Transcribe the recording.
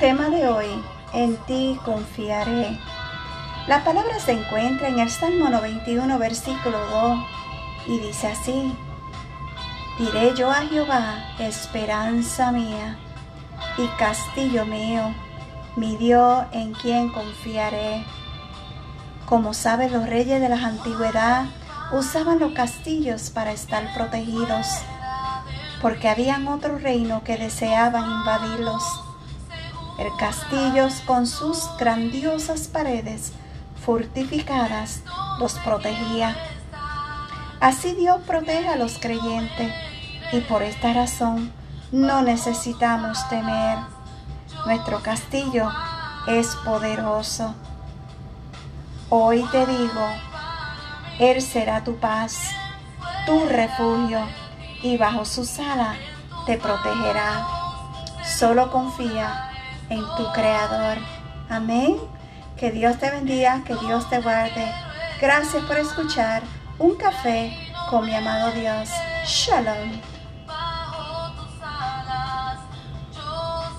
Tema de hoy, en ti confiaré. La palabra se encuentra en el Salmo 91, versículo 2, y dice así, Diré yo a Jehová, esperanza mía y castillo mío, mi Dios en quien confiaré. Como saben los reyes de la antigüedad usaban los castillos para estar protegidos, porque habían otro reino que deseaban invadirlos. El castillo con sus grandiosas paredes fortificadas los protegía. Así Dios protege a los creyentes y por esta razón no necesitamos temer. Nuestro castillo es poderoso. Hoy te digo, Él será tu paz, tu refugio, y bajo su sala te protegerá. Solo confía en tu Creador. Amén. Que Dios te bendiga, que Dios te guarde. Gracias por escuchar un café con mi amado Dios. Shalom. yo